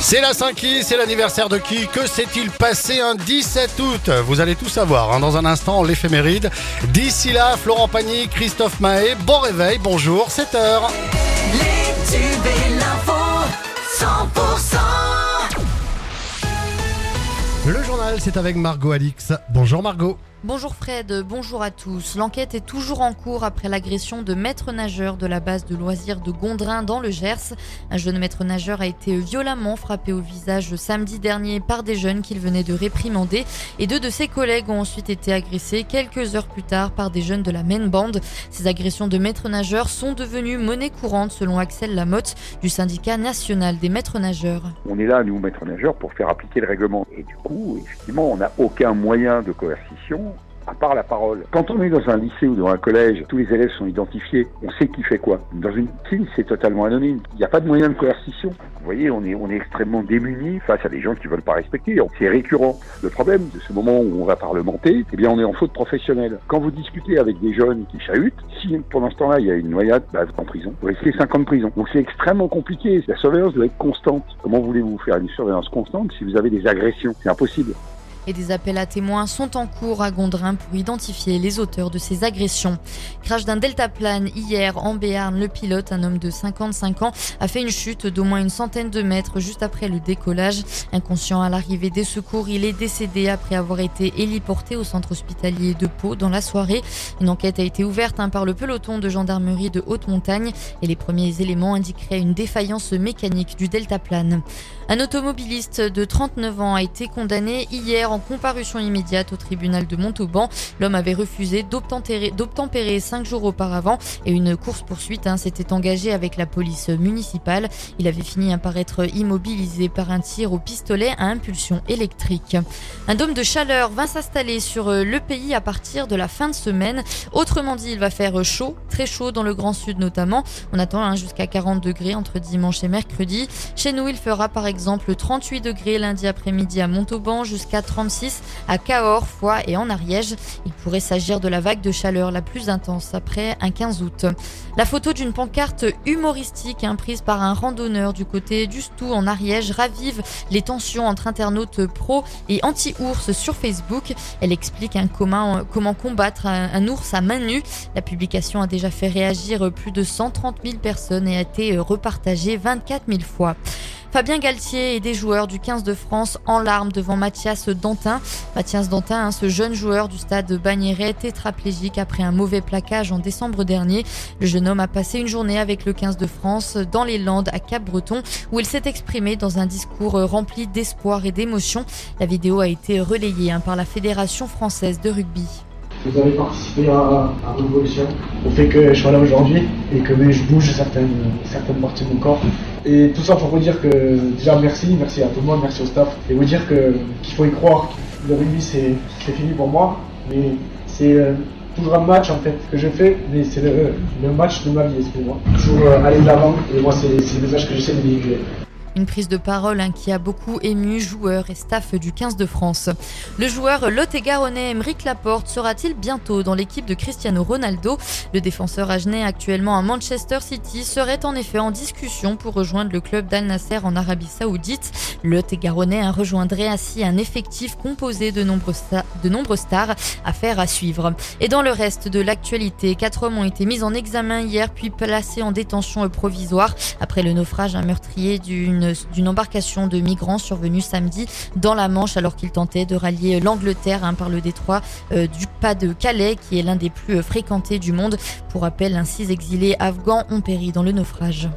C'est la 5 c'est l'anniversaire de qui Que s'est-il passé un 17 août Vous allez tout savoir hein, dans un instant, l'éphéméride. D'ici là, Florent Pagny, Christophe Mahé, bon réveil, bonjour, 7h. Les tubes et l'info, 100% Le journal, c'est avec Margot Alix. Bonjour Margot. Bonjour Fred, bonjour à tous. L'enquête est toujours en cours après l'agression de maître nageur de la base de loisirs de Gondrin dans le Gers. Un jeune maître nageur a été violemment frappé au visage samedi dernier par des jeunes qu'il venait de réprimander et deux de ses collègues ont ensuite été agressés quelques heures plus tard par des jeunes de la même bande. Ces agressions de maîtres nageurs sont devenues monnaie courante selon Axel Lamotte du syndicat national des maîtres nageurs. On est là, nous, maîtres nageurs, pour faire appliquer le règlement. Et du coup, effectivement, on n'a aucun moyen de coercition à part la parole. Quand on est dans un lycée ou dans un collège, tous les élèves sont identifiés, on sait qui fait quoi. Dans une piscine, c'est totalement anonyme. Il n'y a pas de moyen de coercition. Vous voyez, on est, on est extrêmement démunis face à des gens qui veulent pas respecter. C'est récurrent. Le problème de ce moment où on va parlementer, eh bien, on est en faute professionnelle. Quand vous discutez avec des jeunes qui chahutent, si pendant ce temps-là, il y a une noyade, bah, vous êtes en prison. Vous risquez 5 ans de prison. Donc c'est extrêmement compliqué. La surveillance doit être constante. Comment voulez-vous faire une surveillance constante si vous avez des agressions? C'est impossible et des appels à témoins sont en cours à Gondrin pour identifier les auteurs de ces agressions. Crash d'un deltaplane hier en Béarn, le pilote, un homme de 55 ans, a fait une chute d'au moins une centaine de mètres juste après le décollage. Inconscient à l'arrivée des secours, il est décédé après avoir été héliporté au centre hospitalier de Pau dans la soirée. Une enquête a été ouverte hein, par le peloton de gendarmerie de haute montagne et les premiers éléments indiqueraient une défaillance mécanique du deltaplane. Un automobiliste de 39 ans a été condamné hier en comparution immédiate au tribunal de Montauban. L'homme avait refusé d'obtempérer cinq jours auparavant et une course-poursuite hein, s'était engagée avec la police municipale. Il avait fini par être immobilisé par un tir au pistolet à impulsion électrique. Un dôme de chaleur va s'installer sur euh, le pays à partir de la fin de semaine. Autrement dit, il va faire chaud, très chaud dans le Grand Sud notamment. On attend hein, jusqu'à 40 degrés entre dimanche et mercredi. Chez nous, il fera par exemple exemple 38 degrés lundi après-midi à Montauban jusqu'à 36 à Cahors, Foix et en Ariège. Il pourrait s'agir de la vague de chaleur la plus intense après un 15 août. La photo d'une pancarte humoristique hein, prise par un randonneur du côté du Stou en Ariège ravive les tensions entre internautes pro et anti-ours sur Facebook. Elle explique comment, comment combattre un, un, ours à main nue. La publication a déjà fait réagir plus de 130 000 personnes et a été repartagée 24 000 fois. Fabien Galtier et des joueurs du 15 de France en larmes devant Mathias Dantin. Mathias Dantin, hein, ce jeune joueur du stade Bagnéret, tétraplégique après un mauvais plaquage en décembre dernier. Le jeune homme a passé une journée avec le 15 de France dans les Landes à Cap-Breton où il s'est exprimé dans un discours rempli d'espoir et d'émotion. La vidéo a été relayée hein, par la Fédération française de rugby. Vous avez participé à, à révolution, au fait que je sois là aujourd'hui et que je bouge certaines, certaines parties de mon corps. Et tout ça pour vous dire que déjà merci, merci à tout le monde, merci au staff, et vous dire qu'il faut y croire. Le rugby c'est fini pour moi, mais c'est euh, toujours un match en fait que je fais, mais c'est le, le, match de ma vie, excusez-moi. Toujours euh, aller de l'avant, et moi c'est le message que j'essaie de véhiculer. Une prise de parole hein, qui a beaucoup ému joueurs et staff du 15 de France. Le joueur lot-et-garonnais Emeric Laporte sera-t-il bientôt dans l'équipe de Cristiano Ronaldo? Le défenseur agenais actuellement à Manchester City serait en effet en discussion pour rejoindre le club d'Al Nasser en Arabie Saoudite. Lot-et-garonnais hein, rejoindrait ainsi un effectif composé de nombreux, de stars à faire à suivre. Et dans le reste de l'actualité, quatre hommes ont été mis en examen hier puis placés en détention provisoire après le naufrage un meurtrier d'une d'une embarcation de migrants survenue samedi dans la Manche alors qu'ils tentaient de rallier l'Angleterre hein, par le détroit euh, du pas de Calais qui est l'un des plus fréquentés du monde. Pour rappel, six exilés afghans ont péri dans le naufrage.